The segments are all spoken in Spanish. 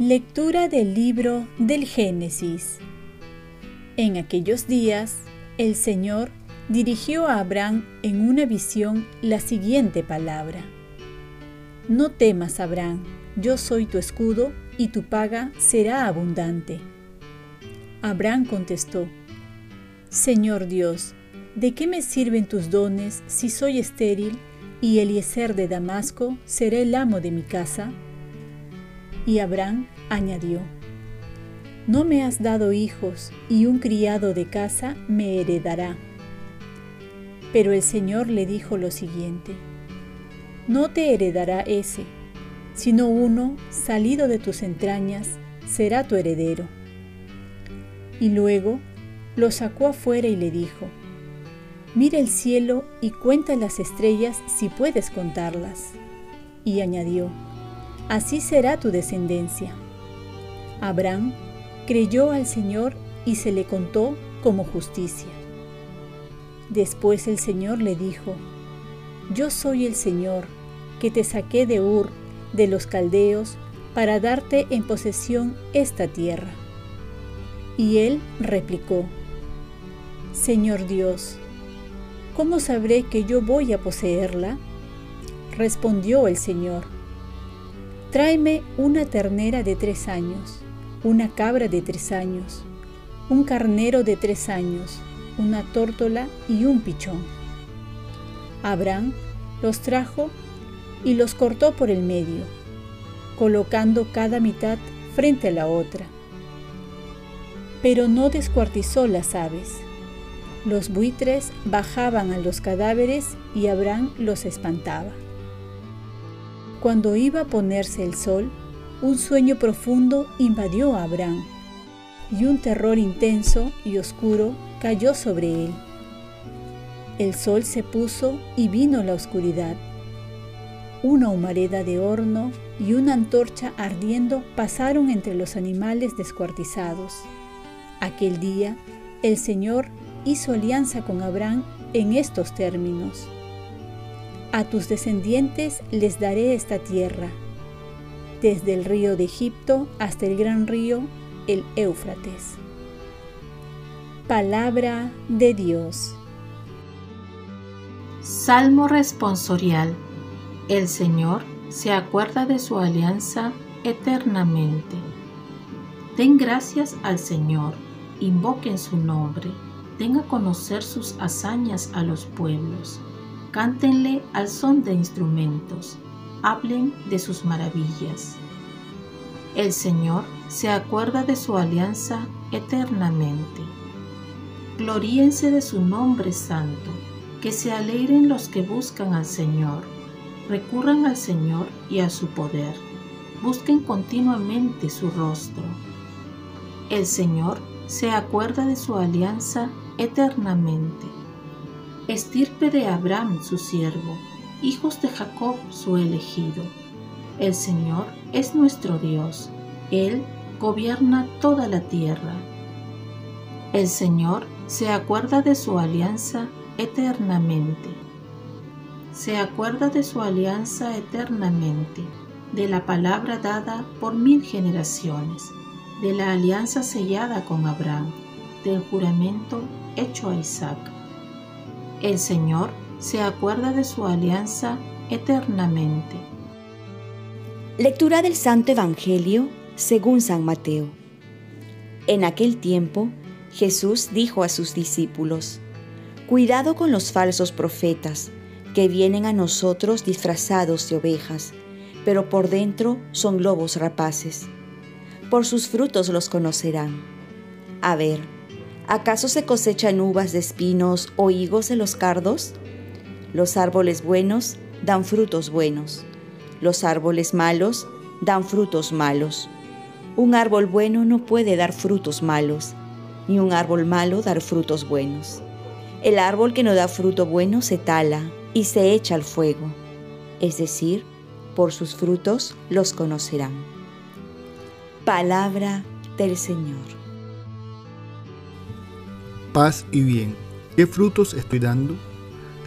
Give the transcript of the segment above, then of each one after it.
Lectura del libro del Génesis. En aquellos días, el Señor dirigió a Abraham en una visión la siguiente palabra. No temas, Abraham, yo soy tu escudo y tu paga será abundante. Abraham contestó, Señor Dios, ¿de qué me sirven tus dones si soy estéril y Eliezer de Damasco será el amo de mi casa? Y Abraham añadió, No me has dado hijos, y un criado de casa me heredará. Pero el Señor le dijo lo siguiente, No te heredará ese, sino uno salido de tus entrañas será tu heredero. Y luego lo sacó afuera y le dijo, Mira el cielo y cuenta las estrellas si puedes contarlas. Y añadió, así será tu descendencia. Abraham creyó al Señor y se le contó como justicia. Después el Señor le dijo, Yo soy el Señor, que te saqué de Ur, de los caldeos, para darte en posesión esta tierra. Y él replicó, Señor Dios, ¿cómo sabré que yo voy a poseerla? Respondió el Señor, Tráeme una ternera de tres años, una cabra de tres años, un carnero de tres años, una tórtola y un pichón. Abraham los trajo y los cortó por el medio, colocando cada mitad frente a la otra. Pero no descuartizó las aves. Los buitres bajaban a los cadáveres y Abraham los espantaba. Cuando iba a ponerse el sol, un sueño profundo invadió a Abraham y un terror intenso y oscuro cayó sobre él. El sol se puso y vino la oscuridad. Una humareda de horno y una antorcha ardiendo pasaron entre los animales descuartizados. Aquel día el Señor hizo alianza con Abraham en estos términos. A tus descendientes les daré esta tierra, desde el río de Egipto hasta el gran río, el Éufrates. Palabra de Dios. Salmo responsorial. El Señor se acuerda de su alianza eternamente. Den gracias al Señor, invoquen su nombre, den a conocer sus hazañas a los pueblos Cántenle al son de instrumentos, hablen de sus maravillas. El Señor se acuerda de su alianza eternamente. Gloríense de su nombre santo, que se alegren los que buscan al Señor, recurran al Señor y a su poder, busquen continuamente su rostro. El Señor se acuerda de su alianza eternamente estirpe de Abraham su siervo, hijos de Jacob su elegido. El Señor es nuestro Dios, Él gobierna toda la tierra. El Señor se acuerda de su alianza eternamente. Se acuerda de su alianza eternamente, de la palabra dada por mil generaciones, de la alianza sellada con Abraham, del juramento hecho a Isaac el Señor se acuerda de su alianza eternamente. Lectura del Santo Evangelio según San Mateo. En aquel tiempo, Jesús dijo a sus discípulos, Cuidado con los falsos profetas, que vienen a nosotros disfrazados de ovejas, pero por dentro son lobos rapaces. Por sus frutos los conocerán. A ver, ¿Acaso se cosechan uvas de espinos o higos en los cardos? Los árboles buenos dan frutos buenos. Los árboles malos dan frutos malos. Un árbol bueno no puede dar frutos malos, ni un árbol malo dar frutos buenos. El árbol que no da fruto bueno se tala y se echa al fuego. Es decir, por sus frutos los conocerán. Palabra del Señor. Paz y bien. ¿Qué frutos estoy dando?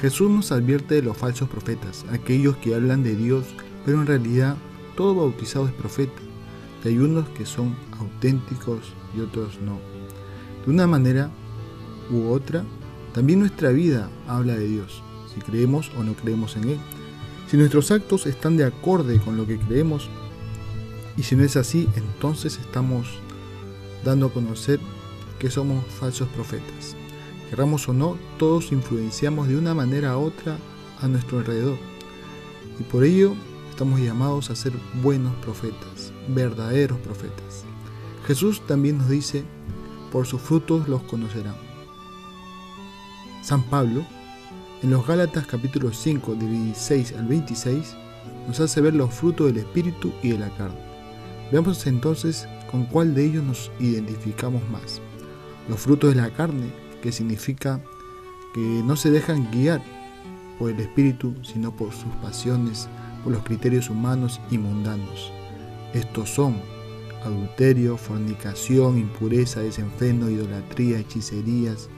Jesús nos advierte de los falsos profetas, aquellos que hablan de Dios, pero en realidad todo bautizado es profeta. Y hay unos que son auténticos y otros no. De una manera u otra, también nuestra vida habla de Dios, creemos o no creemos en Él. Si nuestros actos están de acorde con lo que creemos, y si no es así, entonces estamos dando a conocer que somos falsos profetas. Querramos o no, todos influenciamos de una manera u otra a nuestro alrededor. Y por ello estamos llamados a ser buenos profetas, verdaderos profetas. Jesús también nos dice, por sus frutos los conocerán. San Pablo, en los Gálatas capítulo 5, de 16 al 26, nos hace ver los frutos del Espíritu y de la carne. Veamos entonces con cuál de ellos nos identificamos más. Los frutos de la carne, que significa que no se dejan guiar por el Espíritu, sino por sus pasiones, por los criterios humanos y mundanos. Estos son adulterio, fornicación, impureza, desenfreno, idolatría, hechicerías,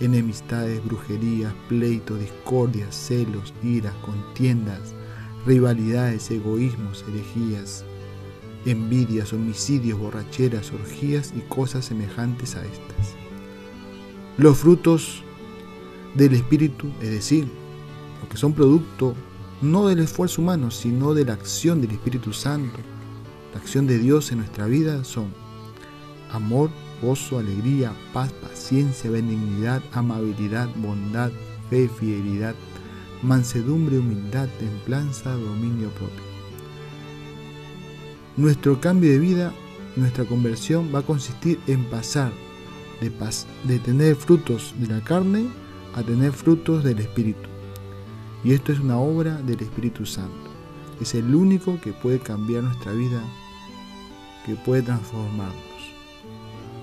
enemistades, brujerías, pleitos, discordias, celos, iras, contiendas, rivalidades, egoísmos, herejías, envidias, homicidios, borracheras, orgías y cosas semejantes a estas. Los frutos del Espíritu, es decir, los que son producto no del esfuerzo humano, sino de la acción del Espíritu Santo, la acción de Dios en nuestra vida, son amor, gozo, alegría, paz, paciencia, benignidad, amabilidad, bondad, fe, fidelidad, mansedumbre, humildad, templanza, dominio propio. Nuestro cambio de vida, nuestra conversión va a consistir en pasar de, de tener frutos de la carne a tener frutos del Espíritu. Y esto es una obra del Espíritu Santo. Es el único que puede cambiar nuestra vida, que puede transformarnos.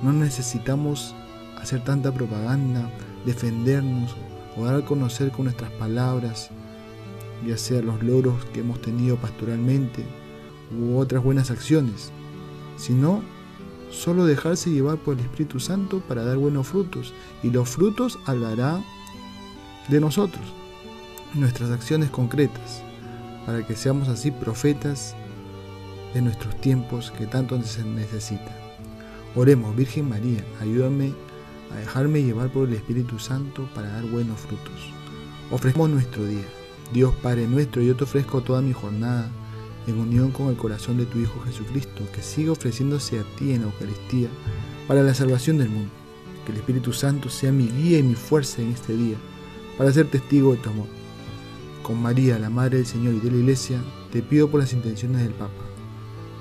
No necesitamos hacer tanta propaganda, defendernos o dar a conocer con nuestras palabras, ya sea los logros que hemos tenido pastoralmente u otras buenas acciones, sino solo dejarse llevar por el Espíritu Santo para dar buenos frutos y los frutos hablarán de nosotros, nuestras acciones concretas, para que seamos así profetas de nuestros tiempos que tanto se necesitan. Oremos, Virgen María, ayúdame a dejarme llevar por el Espíritu Santo para dar buenos frutos. Ofrecemos nuestro día. Dios Padre nuestro, yo te ofrezco toda mi jornada en unión con el corazón de tu Hijo Jesucristo, que siga ofreciéndose a ti en la Eucaristía para la salvación del mundo. Que el Espíritu Santo sea mi guía y mi fuerza en este día, para ser testigo de tu amor. Con María, la Madre del Señor y de la Iglesia, te pido por las intenciones del Papa.